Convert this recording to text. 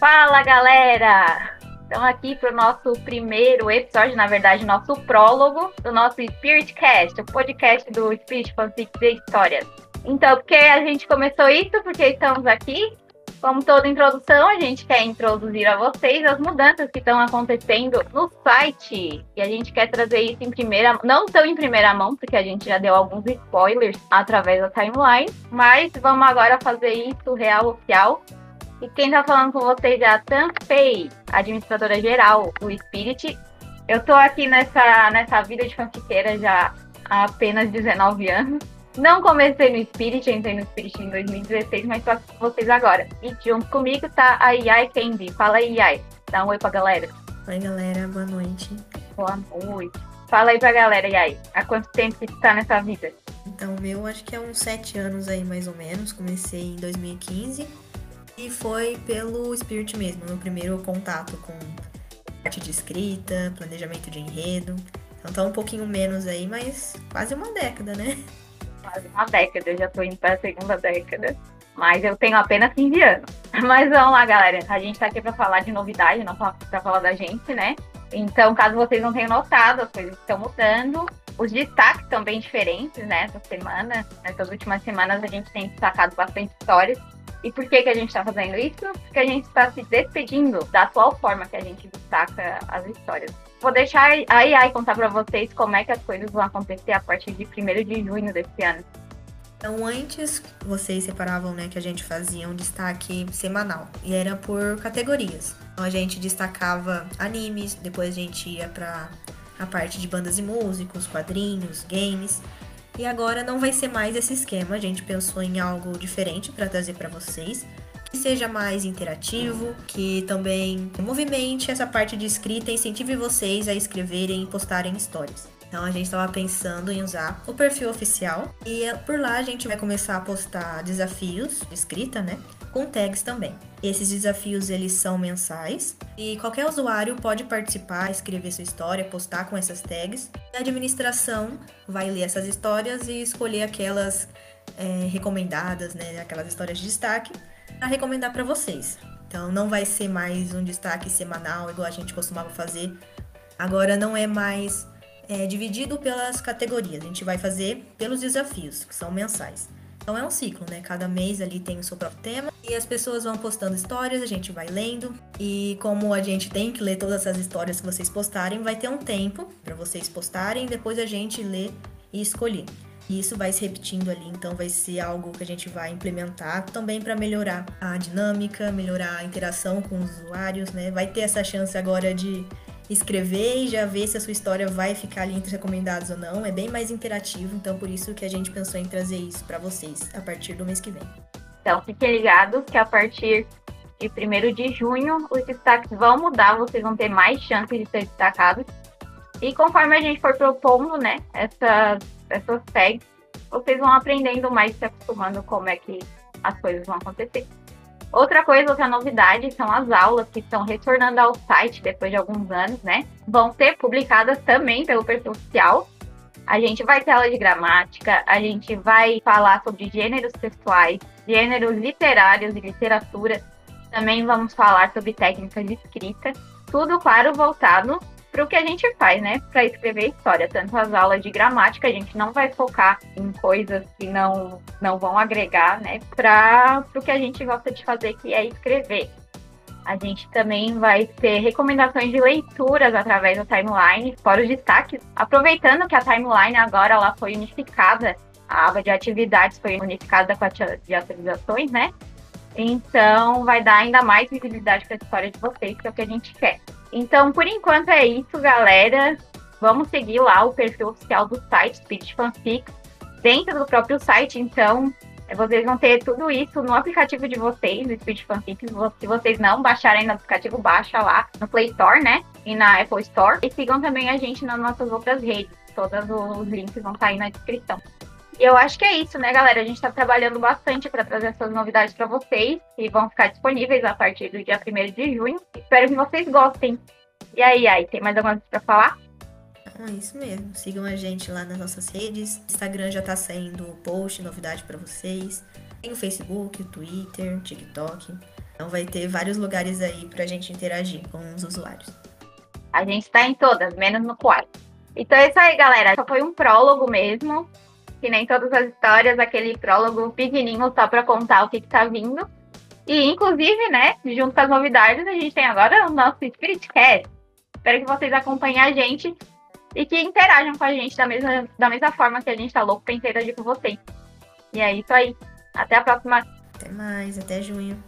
Fala galera! Estamos aqui para o nosso primeiro episódio, na verdade, nosso prólogo do nosso Spiritcast, o podcast do Spirit Fanfic de Histórias. Então, por que a gente começou isso? Porque estamos aqui. Como toda introdução, a gente quer introduzir a vocês as mudanças que estão acontecendo no site. E a gente quer trazer isso em primeira não tão em primeira mão, porque a gente já deu alguns spoilers através da timeline, mas vamos agora fazer isso real oficial e quem tá falando com vocês é a Tanfei, administradora geral do Spirit. Eu tô aqui nessa, nessa vida de fanfiqueira já há apenas 19 anos. Não comecei no Spirit, entrei no Spirit em 2016, mas tô aqui com vocês agora. E junto comigo tá a Yai Candy. Fala aí, Yai. Dá um oi pra galera. Oi, galera. Boa noite. Boa noite. Fala aí pra galera, Yai. Há quanto tempo que tu tá nessa vida? Então, meu, acho que é uns 7 anos aí, mais ou menos. Comecei em 2015 e foi pelo Spirit mesmo, meu primeiro contato com arte de escrita, planejamento de enredo. Então tá um pouquinho menos aí, mas quase uma década, né? Quase uma década, eu já tô indo para a segunda década. Mas eu tenho apenas 15 anos. Mas vamos lá, galera. A gente tá aqui para falar de novidade, não para falar da gente, né? Então, caso vocês não tenham notado, as coisas estão mudando. Os destaques são bem diferentes, né? Essa semana, nessas últimas semanas, a gente tem destacado bastante histórias. E por que, que a gente está fazendo isso? Porque a gente está se despedindo da atual forma que a gente destaca as histórias. Vou deixar a AI contar para vocês como é que as coisas vão acontecer a partir de 1 de junho desse ano. Então, antes vocês separavam, né, que a gente fazia um destaque semanal e era por categorias. Então, a gente destacava animes, depois a gente ia para a parte de bandas e músicos, quadrinhos, games. E agora não vai ser mais esse esquema, a gente pensou em algo diferente para trazer para vocês, que seja mais interativo, que também movimente essa parte de escrita e incentive vocês a escreverem e postarem histórias. Então a gente estava pensando em usar o perfil oficial e por lá a gente vai começar a postar desafios de escrita, né? com tags também. Esses desafios eles são mensais e qualquer usuário pode participar, escrever sua história, postar com essas tags. A administração vai ler essas histórias e escolher aquelas é, recomendadas, né, aquelas histórias de destaque, para recomendar para vocês. Então não vai ser mais um destaque semanal igual a gente costumava fazer. Agora não é mais é, dividido pelas categorias. A gente vai fazer pelos desafios, que são mensais. Então é um ciclo, né? Cada mês ali tem o seu próprio tema e as pessoas vão postando histórias, a gente vai lendo e como a gente tem que ler todas essas histórias que vocês postarem, vai ter um tempo para vocês postarem, depois a gente lê e escolher. E isso vai se repetindo ali, então vai ser algo que a gente vai implementar também para melhorar a dinâmica, melhorar a interação com os usuários, né? Vai ter essa chance agora de escrever e já ver se a sua história vai ficar ali entre os recomendados ou não. É bem mais interativo, então por isso que a gente pensou em trazer isso para vocês a partir do mês que vem. Então fiquem ligados que a partir de 1 de junho os destaques vão mudar, vocês vão ter mais chances de ser destacados. E conforme a gente for propondo, né, essas, essas tags, vocês vão aprendendo mais, se acostumando como é que as coisas vão acontecer. Outra coisa, outra novidade são as aulas que estão retornando ao site depois de alguns anos, né? Vão ser publicadas também pelo perfil oficial. A gente vai ter aula de gramática, a gente vai falar sobre gêneros textuais, gêneros literários e literatura. Também vamos falar sobre técnicas de escrita. Tudo, claro, voltado para o que a gente faz, né? Para escrever história. Tanto as aulas de gramática, a gente não vai focar em coisas que não, não vão agregar, né? Para o que a gente gosta de fazer, que é escrever. A gente também vai ter recomendações de leituras através da timeline, fora os destaques. Aproveitando que a timeline agora ela foi unificada, a aba de atividades foi unificada com a de atualizações, né? Então vai dar ainda mais visibilidade para a história de vocês, que é o que a gente quer. Então, por enquanto é isso, galera. Vamos seguir lá o perfil oficial do site Spirit Fanfics dentro do próprio site. Então, vocês vão ter tudo isso no aplicativo de vocês, o Spirit Fanfics. Se vocês não baixarem no aplicativo, baixa lá no Play Store, né? E na Apple Store. E sigam também a gente nas nossas outras redes. Todos os links vão estar aí na descrição. E eu acho que é isso, né, galera? A gente está trabalhando bastante para trazer essas novidades para vocês e vão ficar disponíveis a partir do dia 1 de junho. Espero que vocês gostem. E aí, aí, tem mais alguma coisa para falar? É isso mesmo. Sigam a gente lá nas nossas redes. Instagram já tá saindo post, novidade para vocês. Tem o Facebook, o Twitter, TikTok. Então vai ter vários lugares aí pra gente interagir com os usuários. A gente tá em todas, menos no Quai. Então é isso aí, galera. Só foi um prólogo mesmo. Que nem todas as histórias, aquele prólogo pequenininho só pra contar o que, que tá vindo. E, inclusive, né, junto com as novidades, a gente tem agora o nosso Spirit Cast. Espero que vocês acompanhem a gente e que interajam com a gente da mesma, da mesma forma que a gente tá louco pra interagir com vocês. E é isso aí. Até a próxima. Até mais, até junho.